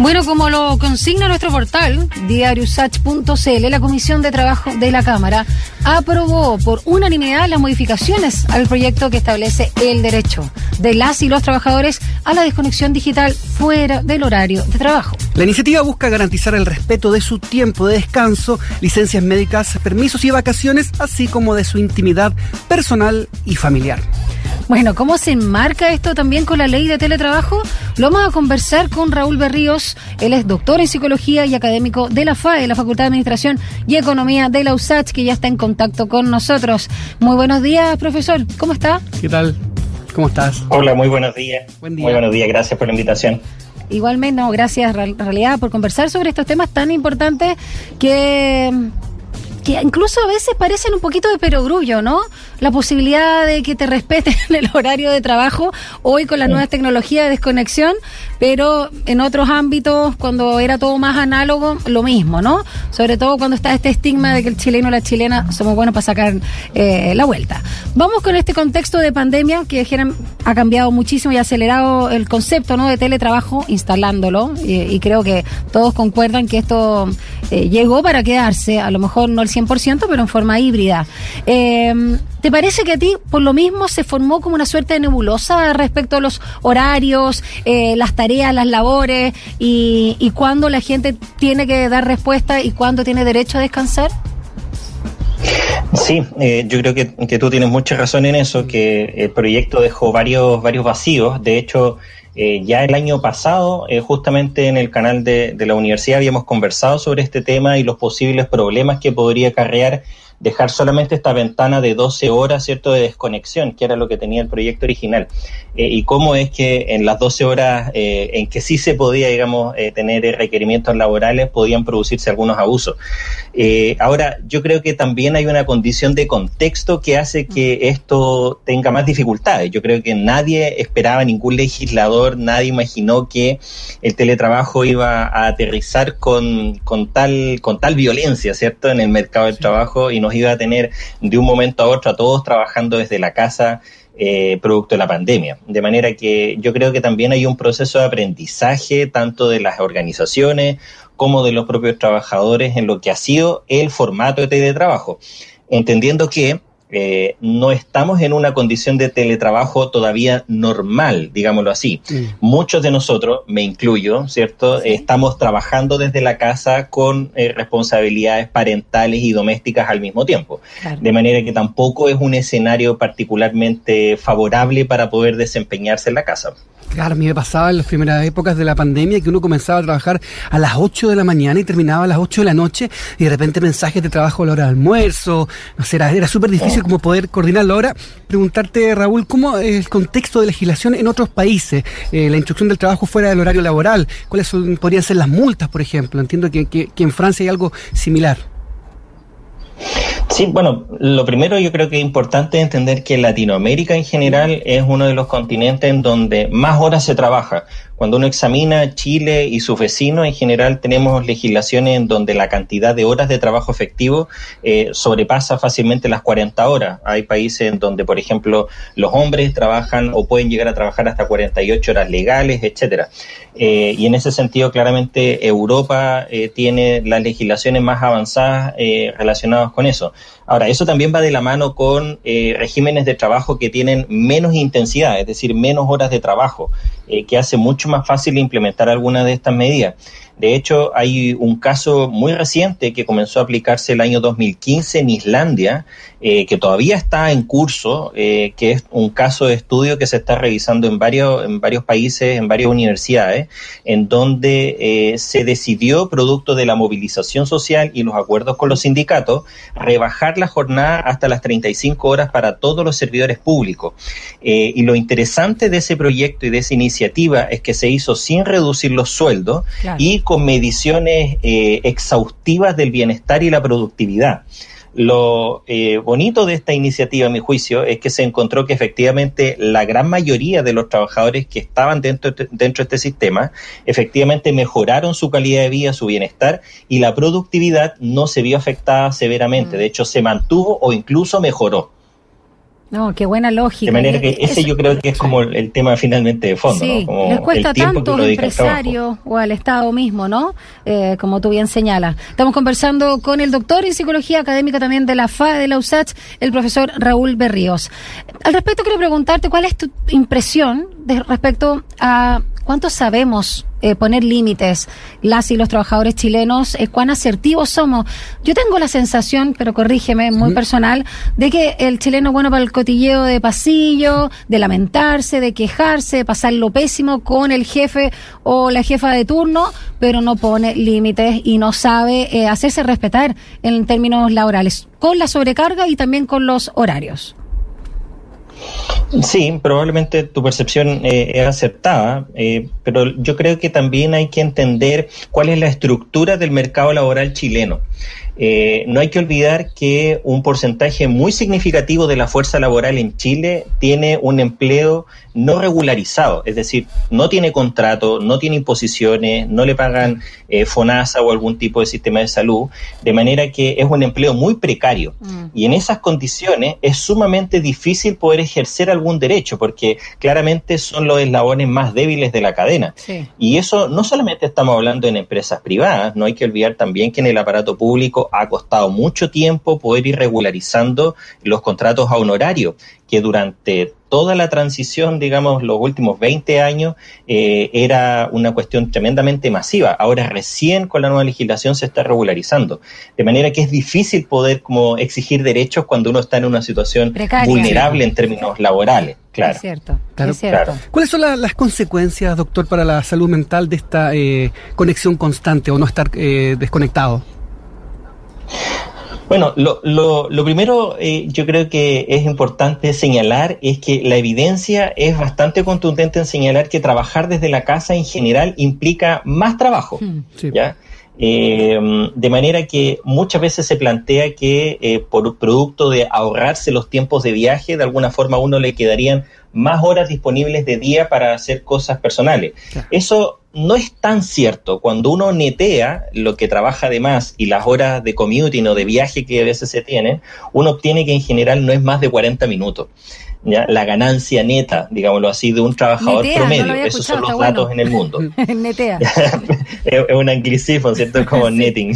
Bueno, como lo consigna nuestro portal, diariosach.cl, la Comisión de Trabajo de la Cámara aprobó por unanimidad las modificaciones al proyecto que establece el derecho de las y los trabajadores a la desconexión digital fuera del horario de trabajo. La iniciativa busca garantizar el respeto de su tiempo de descanso, licencias médicas, permisos y vacaciones, así como de su intimidad personal y familiar. Bueno, ¿cómo se enmarca esto también con la ley de teletrabajo? Lo vamos a conversar con Raúl Berríos. Él es doctor en psicología y académico de la FAE, la Facultad de Administración y Economía de la USACH, que ya está en contacto con nosotros. Muy buenos días, profesor. ¿Cómo está? ¿Qué tal? ¿Cómo estás? Hola, muy buenos días. Buen día. Muy buenos días, gracias por la invitación. Igualmente, no, gracias en realidad por conversar sobre estos temas tan importantes que que incluso a veces parecen un poquito de perogrullo, ¿no? La posibilidad de que te respeten el horario de trabajo hoy con las nuevas tecnologías de desconexión, pero en otros ámbitos, cuando era todo más análogo, lo mismo, ¿no? Sobre todo cuando está este estigma de que el chileno o la chilena somos buenos para sacar eh, la vuelta. Vamos con este contexto de pandemia que ha cambiado muchísimo y ha acelerado el concepto, ¿no? De teletrabajo instalándolo y, creo que todos concuerdan que esto eh, llegó para quedarse, a lo mejor no el 100%, pero en forma híbrida. Eh, ¿Te parece que a ti, por lo mismo, se formó como una suerte de nebulosa respecto a los horarios, eh, las tareas, las labores y, cuándo la gente tiene que dar respuesta y cuándo tiene derecho a descansar? Sí, eh, yo creo que, que, tú tienes mucha razón en eso, que el proyecto dejó varios, varios vacíos. De hecho, eh, ya el año pasado, eh, justamente en el canal de, de, la universidad, habíamos conversado sobre este tema y los posibles problemas que podría acarrear dejar solamente esta ventana de 12 horas, ¿cierto?, de desconexión, que era lo que tenía el proyecto original. Eh, y cómo es que en las 12 horas eh, en que sí se podía, digamos, eh, tener requerimientos laborales, podían producirse algunos abusos. ahora, yo creo que también hay una condición de contexto que hace que esto tenga más dificultades. Yo creo que nadie esperaba, ningún legislador, nadie imaginó que el teletrabajo iba a aterrizar con, con, tal, con tal violencia, ¿cierto?, en el mercado del trabajo y no iba a tener de un momento a otro a todos trabajando desde la casa eh, producto de la pandemia. De manera que yo creo que también hay un proceso de aprendizaje tanto de las organizaciones como de los propios trabajadores en lo que ha sido el formato de teletrabajo, entendiendo que eh, no estamos en una condición de teletrabajo todavía normal, digámoslo así. Muchos de nosotros, me incluyo, ¿cierto? Estamos trabajando desde la casa con eh, responsabilidades parentales y domésticas al mismo tiempo. De manera que tampoco es un escenario particularmente favorable para poder desempeñarse en la casa. Claro, a mí me pasaba en las primeras épocas de la pandemia que uno comenzaba a trabajar a las 8 de la mañana y terminaba a las 8 de la noche y de repente mensajes de trabajo a la hora de almuerzo, no sé, era, era súper difícil como poder coordinarlo. Ahora, preguntarte, Raúl, ¿cómo es el contexto de legislación en otros países? Eh, la instrucción del trabajo fuera del horario laboral, ¿cuáles son, podrían ser las multas, por ejemplo? Entiendo que, que en Francia hay algo similar. Sí, bueno, lo primero yo creo que es importante entender que Latinoamérica en general es uno de los continentes en donde más horas se trabaja. Cuando uno examina Chile y sus vecinos, en general tenemos legislaciones en donde la cantidad de horas de trabajo efectivo eh, sobrepasa fácilmente las 40 horas. Hay países en donde, por ejemplo, los hombres trabajan o pueden llegar a trabajar hasta 48 horas legales, etcétera. Eh, y en ese sentido, claramente, Europa eh, tiene las legislaciones más avanzadas relacionadas con eso. Ahora, eso también va de la mano con regímenes de trabajo que tienen menos intensidad, es decir, menos horas de trabajo, que hace mucho más fácil implementar algunas de estas medidas. De hecho, hay un caso muy reciente que comenzó a aplicarse el año 2015 en Islandia, eh, que todavía está en curso, eh, que es un caso de estudio que se está revisando en varios, en varios países, en varias universidades, en donde eh, se decidió, producto de la movilización social y los acuerdos con los sindicatos, rebajar la jornada hasta las 35 horas para todos los servidores públicos. y lo interesante de ese proyecto y de esa iniciativa es que se hizo sin reducir los sueldos y con mediciones eh, exhaustivas del bienestar y la productividad. Lo eh, bonito de esta iniciativa, a mi juicio, es que se encontró que efectivamente la gran mayoría de los trabajadores que estaban dentro, dentro de este sistema, efectivamente mejoraron su calidad de vida, su bienestar y la productividad no se vio afectada severamente. Mm. De hecho, se mantuvo o incluso mejoró. No, qué buena lógica. De manera que ese yo creo que es como el tema finalmente de fondo, sí, ¿no? les cuesta tanto al empresario o al Estado mismo, ¿no? Eh, como tú bien señalas. Estamos conversando con el doctor en psicología académica también de la FAE de la USACH, el profesor Raúl Berríos. Al respecto quiero preguntarte cuál es tu impresión de respecto a ¿Cuánto sabemos eh, poner límites las y los trabajadores chilenos? Eh, ¿Cuán asertivos somos? Yo tengo la sensación, pero corrígeme, muy personal, de que el chileno es bueno para el cotilleo de pasillo, de lamentarse, de quejarse, de pasar lo pésimo con el jefe o la jefa de turno, pero no pone límites y no sabe eh, hacerse respetar en términos laborales, con la sobrecarga y también con los horarios. Sí, probablemente tu percepción eh, es aceptada, eh, pero yo creo que también hay que entender cuál es la estructura del mercado laboral chileno. Eh, no hay que olvidar que un porcentaje muy significativo de la fuerza laboral en Chile tiene un empleo no regularizado, es decir, no tiene contrato, no tiene imposiciones, no le pagan eh, FONASA o algún tipo de sistema de salud, de manera que es un empleo muy precario. Mm. Y en esas condiciones es sumamente difícil poder ejercer algún derecho, porque claramente son los eslabones más débiles de la cadena. Y eso no solamente estamos hablando en empresas privadas, no hay que olvidar también que en el aparato público ha costado mucho tiempo poder ir regularizando los contratos a honorario, que durante toda la transición, digamos, los últimos 20 años, eh, era una cuestión tremendamente masiva. Ahora recién con la nueva legislación se está regularizando. De manera que es difícil poder como exigir derechos cuando uno está en una situación vulnerable en términos laborales. Claro. Es cierto, es cierto. ¿Cuáles son las consecuencias, doctor, para la salud mental de esta eh, conexión constante o no estar eh, desconectado? Bueno, lo, lo, lo primero eh, yo creo que es importante señalar es que la evidencia es bastante contundente en señalar que trabajar desde la casa en general implica más trabajo. Hmm. ¿ya? Eh, de manera que muchas veces se plantea que eh, por producto de ahorrarse los tiempos de viaje, de alguna forma a uno le quedarían más horas disponibles de día para hacer cosas personales. Eso no es tan cierto. Cuando uno netea lo que trabaja de más y las horas de commuting o de viaje que a veces se tienen, uno obtiene que en general no es más de 40 minutos. ¿ya? La ganancia neta, digámoslo así, de un trabajador promedio. Esos son los datos en el mundo. netea. es, un anglicismo, ¿cierto? Como netting.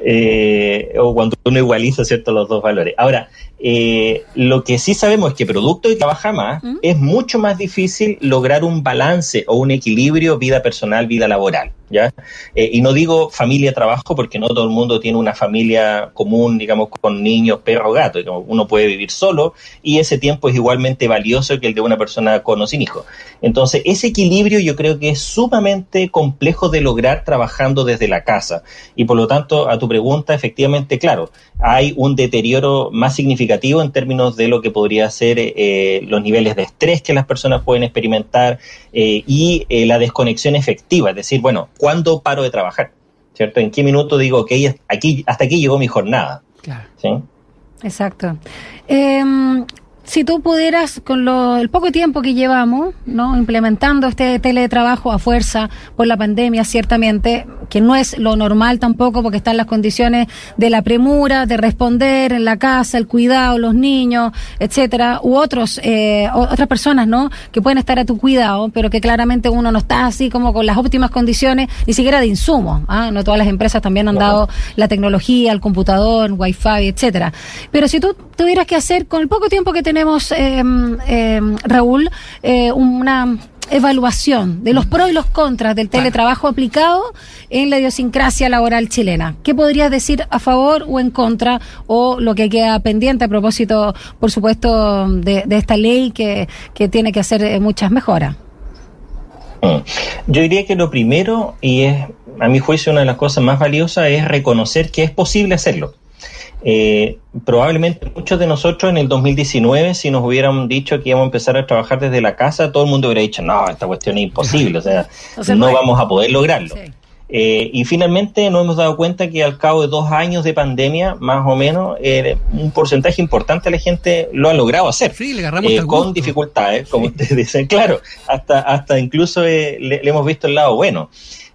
Eh, o cuando uno igualiza, ¿cierto? Los dos valores. Ahora, eh, lo que sí sabemos es que producto y trabaja más, ¿Mm? es mucho más difícil lograr un balance o un equilibrio vida personal, vida laboral. ¿ya? Eh, y no digo familia-trabajo porque no todo el mundo tiene una familia común, digamos, con niños, perro, gato. Uno puede vivir solo y ese tiempo es igualmente valioso que el de una persona con o sin hijos. Entonces, ese equilibrio yo creo que es sumamente complejo de lograr trabajando desde la casa. Y por lo tanto, a tu pregunta, efectivamente, claro, hay un deterioro más significativo en términos de lo que podría ser eh, los niveles de estrés que las personas pueden experimentar eh, y la desconexión efectiva. Es decir, bueno, ¿cuándo paro de trabajar? ¿Cierto? ¿En qué minuto digo, que aquí, hasta aquí llegó mi jornada? Claro. ¿Sí? Exacto. Si tú pudieras, con lo, el poco tiempo que llevamos, ¿no? implementando este teletrabajo a fuerza por la pandemia, ciertamente, que no es lo normal tampoco, porque están las condiciones de la premura, de responder en la casa, el cuidado, los niños, etcétera, u otros, eh, otras personas, ¿no? Que pueden estar a tu cuidado, pero que claramente uno no está así como con las óptimas condiciones, ni siquiera de insumos. ¿ah? No todas las empresas también han dado la tecnología, el computador, wifi, etcétera. Pero si tú tuvieras que hacer con el poco tiempo que tenemos em, em, Raúl, eh, una evaluación de los pros y los contras del teletrabajo aplicado en la idiosincrasia laboral chilena. ¿Qué podrías decir a favor o en contra o lo que queda pendiente a propósito, por supuesto, de, esta ley que, que, tiene que hacer eh, muchas mejoras? Mm. Yo diría que lo primero, y es a mi juicio una de las cosas más valiosas, es reconocer que es posible hacerlo. Eh, probablemente muchos de nosotros en el 2019, si nos hubieran dicho que íbamos a empezar a trabajar desde la casa, todo el mundo hubiera dicho, no, esta cuestión es imposible, o sea, no, vamos a poder lograrlo. Eh, y finalmente nos hemos dado cuenta que al cabo de dos años de pandemia, más o menos, eh, un porcentaje importante de la gente lo ha logrado hacer. le con dificultades, como ustedes dicen, claro, hasta, hasta incluso le, hemos visto el lado bueno.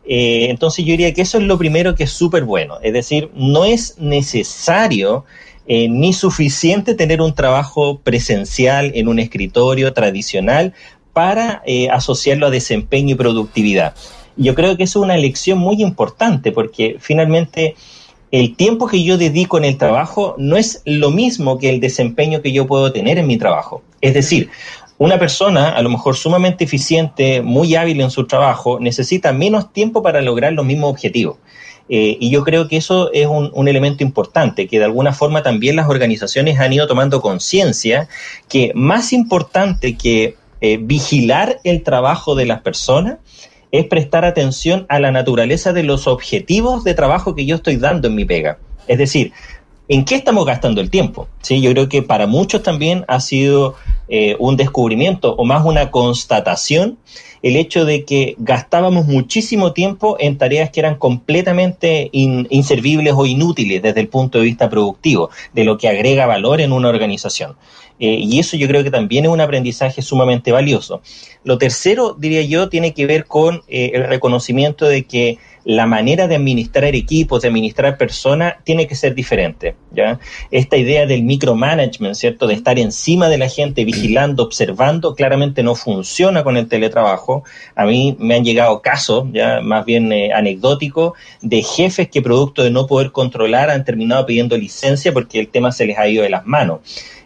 Eh, entonces yo diría que eso es lo primero que es súper bueno. Es decir, no es necesario eh, ni suficiente tener un trabajo presencial en un escritorio tradicional para eh, asociarlo a desempeño y productividad. Yo creo que eso es una lección muy importante porque finalmente el tiempo que yo dedico en el trabajo no es lo mismo que el desempeño que yo puedo tener en mi trabajo. Es decir, una persona, a lo mejor sumamente eficiente, muy hábil en su trabajo, necesita menos tiempo para lograr los mismos objetivos. Eh, y yo creo que eso es un, elemento importante, que de alguna forma también las organizaciones han ido tomando conciencia que más importante que eh, vigilar el trabajo de las personas es prestar atención a la naturaleza de los objetivos de trabajo que yo estoy dando en mi pega. Es decir, ¿en qué estamos gastando el tiempo? ¿Sí? Yo creo que para muchos también ha sido eh, un descubrimiento o más una constatación el hecho de que gastábamos muchísimo tiempo en tareas que eran completamente inservibles o inútiles desde el punto de vista productivo, de lo que agrega valor en una organización. Eh, y eso yo creo que también es un aprendizaje sumamente valioso. Lo tercero, diría yo, tiene que ver con eh, el reconocimiento de que la manera de administrar equipos, de administrar personas, tiene que ser diferente. ¿ya? Esta idea del micromanagement, ¿cierto? De estar encima de la gente, vigilando, observando, claramente no funciona con el teletrabajo. A mí me han llegado casos, ya más bien eh, anecdóticos, de jefes que producto de no poder controlar han terminado pidiendo licencia porque el tema se les ha ido de las manos.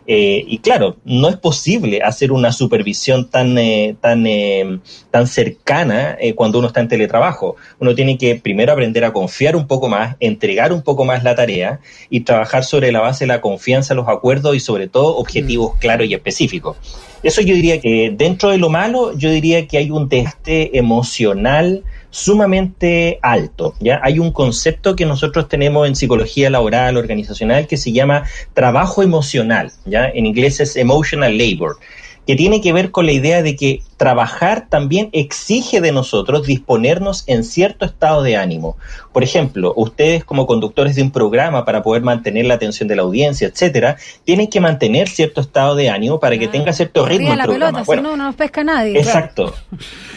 Eh, y claro, no es posible hacer una supervisión tan, eh, tan, eh, tan cercana cuando uno está en teletrabajo. Uno tiene que primero aprender a confiar un poco más, entregar un poco más la tarea y trabajar sobre la base de la confianza, los acuerdos y sobre todo objetivos mm. claros y específicos. Eso yo diría que dentro de lo malo, yo diría que hay un teste emocional sumamente alto. ¿ya? Hay un concepto que nosotros tenemos en psicología laboral, organizacional, que se llama trabajo emocional. ¿ya? En inglés es emotional labor que tiene que ver con la idea de que trabajar también exige de nosotros disponernos en cierto estado de ánimo. Por ejemplo, ustedes como conductores de un programa para poder mantener la atención de la audiencia, etcétera, tienen que mantener cierto estado de ánimo para que ah, tenga cierto ritmo el programa. Pelota, no, no nos pesca nadie. Exacto.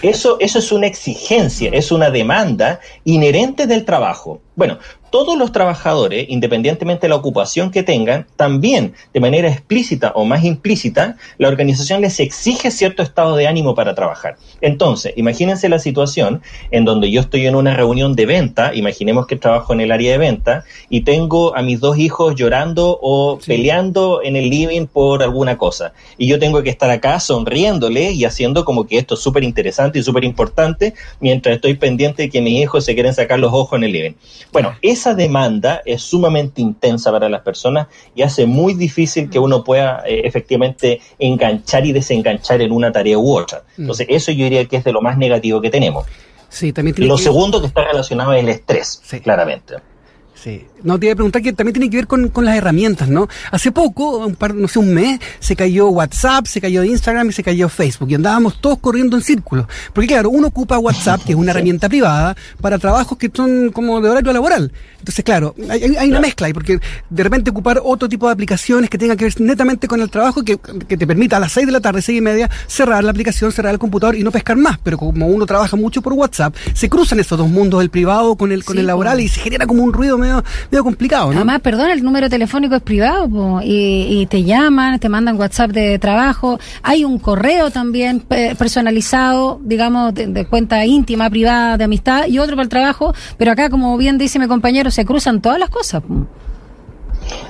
Eso, eso es una exigencia, es una demanda inherente del trabajo. Bueno, todos los trabajadores, independientemente de la ocupación que tengan, también de manera explícita o más implícita, la organización les exige cierto estado de ánimo para trabajar. Entonces, imagínense la situación en donde yo estoy en una reunión de venta, imaginemos que trabajo en el área de venta, y tengo a mis dos hijos llorando o peleando en el living por alguna cosa. Y yo tengo que estar acá sonriéndole y haciendo como que esto es súper interesante y súper importante, mientras estoy pendiente de que mis hijos se quieren sacar los ojos en el living. Bueno, esa demanda es sumamente intensa para las personas y hace muy difícil que uno pueda eh, efectivamente enganchar y desenganchar en una tarea u otra. Mm. Entonces, eso yo diría que es de lo más negativo que tenemos. Sí, también lo segundo que está relacionado es el estrés, claramente. Sí. No, te iba a preguntar que también tiene que ver con, las herramientas, ¿no? Hace poco, un par, no sé, un mes, se cayó WhatsApp, se cayó Instagram y se cayó Facebook. Y andábamos todos corriendo en círculos. Porque claro, uno ocupa WhatsApp, que es una herramienta privada, para trabajos que son como de horario laboral. Entonces, claro, hay, una mezcla ahí, porque de repente ocupar otro tipo de aplicaciones que tengan que ver netamente con el trabajo, que, que te permita a las 6 de la tarde, seis y media, cerrar la aplicación, cerrar el computador y no pescar más. Pero como uno trabaja mucho por WhatsApp, se cruzan esos dos mundos, el privado con el, con el laboral, y se genera como un ruido medio medio complicado, ¿no? Además, perdón, el número telefónico es privado y, te llaman, te mandan WhatsApp de trabajo. Hay un correo también personalizado, digamos, de, cuenta íntima, privada, de amistad y otro para el trabajo. Pero acá, como bien dice mi compañero, se cruzan todas las cosas.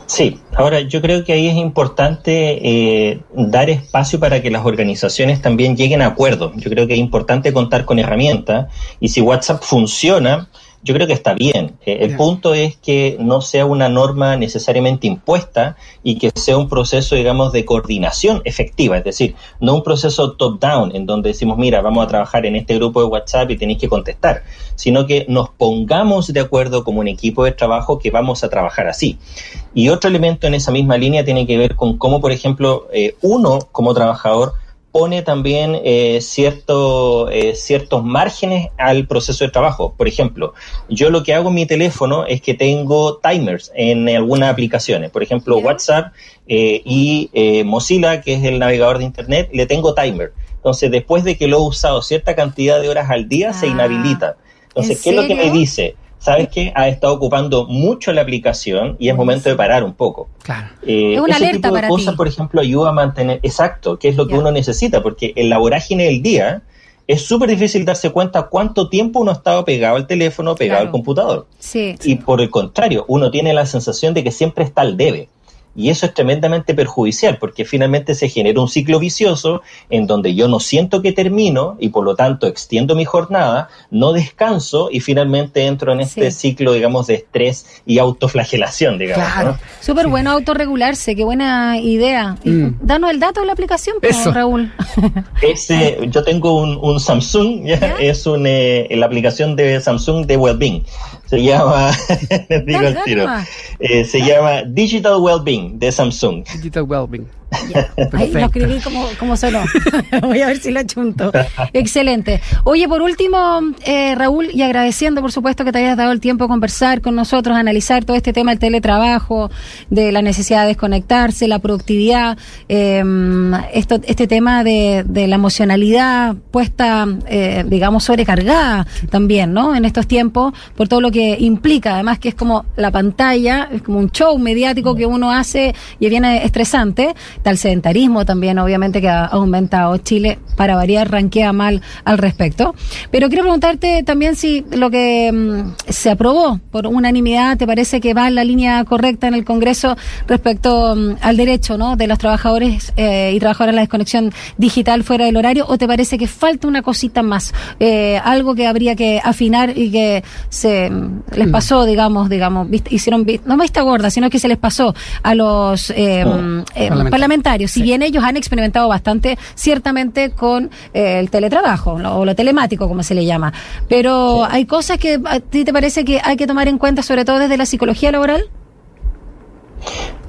Sí, ahora yo creo que ahí es importante eh, dar espacio para que las organizaciones también lleguen a acuerdos. Yo creo que es importante contar con herramientas y si WhatsApp funciona, yo creo que está bien. Eh, el punto es que no sea una norma necesariamente impuesta y que sea un proceso, digamos, de coordinación efectiva, es decir, no un proceso top-down en donde decimos, mira, vamos a trabajar en este grupo de WhatsApp y tenéis que contestar, sino que nos pongamos de acuerdo como un equipo de trabajo que vamos a trabajar así. Y otro elemento en esa misma línea tiene que ver con cómo, por ejemplo, eh, uno como trabajador pone también eh, cierto, eh, ciertos márgenes al proceso de trabajo. Por ejemplo, yo lo que hago en mi teléfono es que tengo timers en algunas aplicaciones. Por ejemplo, WhatsApp eh, y Mozilla, que es el navegador de Internet, le tengo timer. Entonces, después de que lo he usado cierta cantidad de horas al día, se ah, inhabilita. Entonces, ¿qué es lo que me dice? ¿Sabes qué? Ha estado ocupando mucho la aplicación y es momento de parar un poco. Claro. Eh, es una ese alerta tipo de cosas, por ejemplo, ayuda a mantener, exacto, que es lo que uno necesita, porque en la vorágine del día es súper difícil darse cuenta cuánto tiempo uno ha estado pegado al teléfono, pegado al computador. Sí, y por el contrario, uno tiene la sensación de que siempre está al debe. Y eso es tremendamente perjudicial porque finalmente se genera un ciclo vicioso en donde yo no siento que termino y por lo tanto extiendo mi jornada, no descanso y finalmente entro en este ciclo, digamos, de estrés y autoflagelación, digamos. Claro, súper bueno autorregularse, qué buena idea. Mm. Danos el dato de la aplicación, Raúl. Ese, yo tengo un, Samsung, es un, eh, la aplicación de Samsung de Wellbeing. Se llama, les digo el tiro, eh, se llama Digital Wellbeing de Samsung. Digital Wellbeing. Ahí lo escribí como, como sonó. Voy a ver si lo chunto. Excelente. Oye, por último, eh, Raúl, y agradeciendo, por supuesto, que te hayas dado el tiempo a conversar con nosotros, analizar todo este tema del teletrabajo, de la necesidad de desconectarse, la productividad, eh, esto, este tema de, de la emocionalidad puesta, eh, digamos, sobrecargada también, ¿no? En estos tiempos, por todo lo que implica, además que es como la pantalla, es como un show mediático que uno hace y viene estresante tal sedentarismo también, obviamente, que ha aumentado. Chile, para variar, ranquea mal al respecto. Pero quiero preguntarte también si lo que mm, se aprobó por unanimidad te parece que va en la línea correcta en el Congreso respecto mm, al derecho ¿no? de los trabajadores eh, y trabajadoras a la desconexión digital fuera del horario, o te parece que falta una cosita más, eh, algo que habría que afinar y que se mm, les pasó, digamos, digamos, hicieron, no está gorda, sino que se les pasó a los eh, parlamentarios, si bien ellos han experimentado bastante, ciertamente con eh, el teletrabajo o lo telemático, como se le llama. Pero hay cosas que a ti te parece que hay que tomar en cuenta, sobre todo desde la psicología laboral.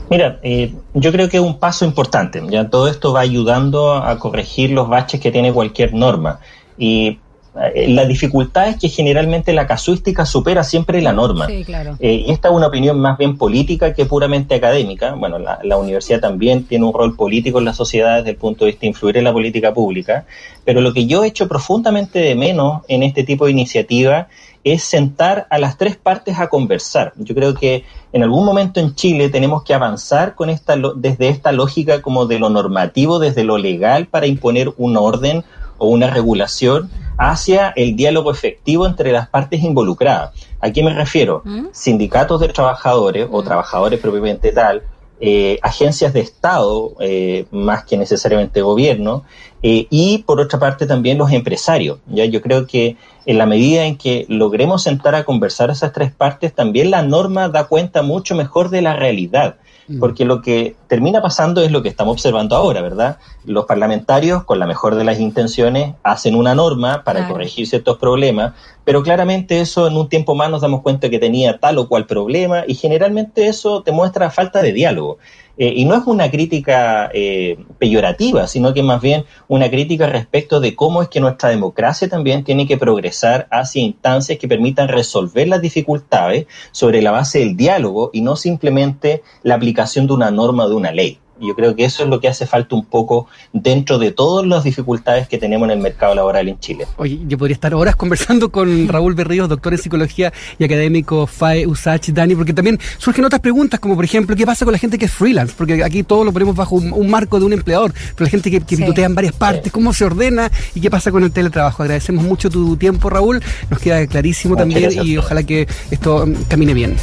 Mira, eh, yo creo que es un paso importante. Ya todo esto va ayudando a corregir los baches que tiene cualquier norma. Y eh, la dificultad es que generalmente la casuística supera siempre la norma. Sí, claro. Eh, y esta es una opinión más bien política que puramente académica. Bueno, la, la, universidad también tiene un rol político en la sociedad desde el punto de vista de influir en la política pública, pero lo que yo he hecho profundamente de menos en este tipo de iniciativa es sentar a las tres partes a conversar. Yo creo que en algún momento en Chile tenemos que avanzar con esta, desde esta lógica como de lo normativo, desde lo legal, para imponer un orden o una regulación hacia el diálogo efectivo entre las partes involucradas. ¿A qué me refiero? ¿Mm? Sindicatos de trabajadores o ¿Mm? trabajadores propiamente tal, eh, agencias de Estado, eh, más que necesariamente gobierno, eh, y por otra parte también los empresarios. ¿ya? Yo creo que en la medida en que logremos sentar a conversar esas tres partes, también la norma da cuenta mucho mejor de la realidad. Mm. Porque lo que termina pasando es lo que estamos observando ahora, ¿verdad? Los parlamentarios, con la mejor de las intenciones, hacen una norma para corregir ciertos problemas, pero claramente eso en un tiempo más nos damos cuenta que tenía tal o cual problema y generalmente eso te muestra falta de diálogo. Eh, y no es una crítica eh, peyorativa, sino que más bien una crítica respecto de cómo es que nuestra democracia también tiene que progresar hacia instancias que permitan resolver las dificultades sobre la base del diálogo y no simplemente la aplicación de una norma de una ley. Yo creo que eso es lo que hace falta un poco dentro de todas las dificultades que tenemos en el mercado laboral en Chile. Oye, yo podría estar horas conversando con Raúl Berríos, doctor en psicología y académico FAE USACH, Dani, porque también surgen otras preguntas, como por ejemplo, ¿qué pasa con la gente que es freelance? Porque aquí todo lo ponemos bajo un, marco de un empleador, pero la gente que, que en varias partes, ¿cómo se ordena y qué pasa con el teletrabajo? Agradecemos mucho tu tiempo, Raúl, nos queda clarísimo también y ojalá que esto camine bien.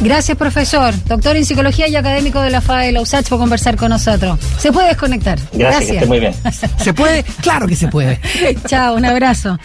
Gracias, profesor, doctor en psicología y académico de la FAE, la USACH, por conversar con nosotros. Se puede desconectar. Gracias. Gracias. Que esté muy bien. ¿Se puede? Claro que se puede. Chao, un abrazo.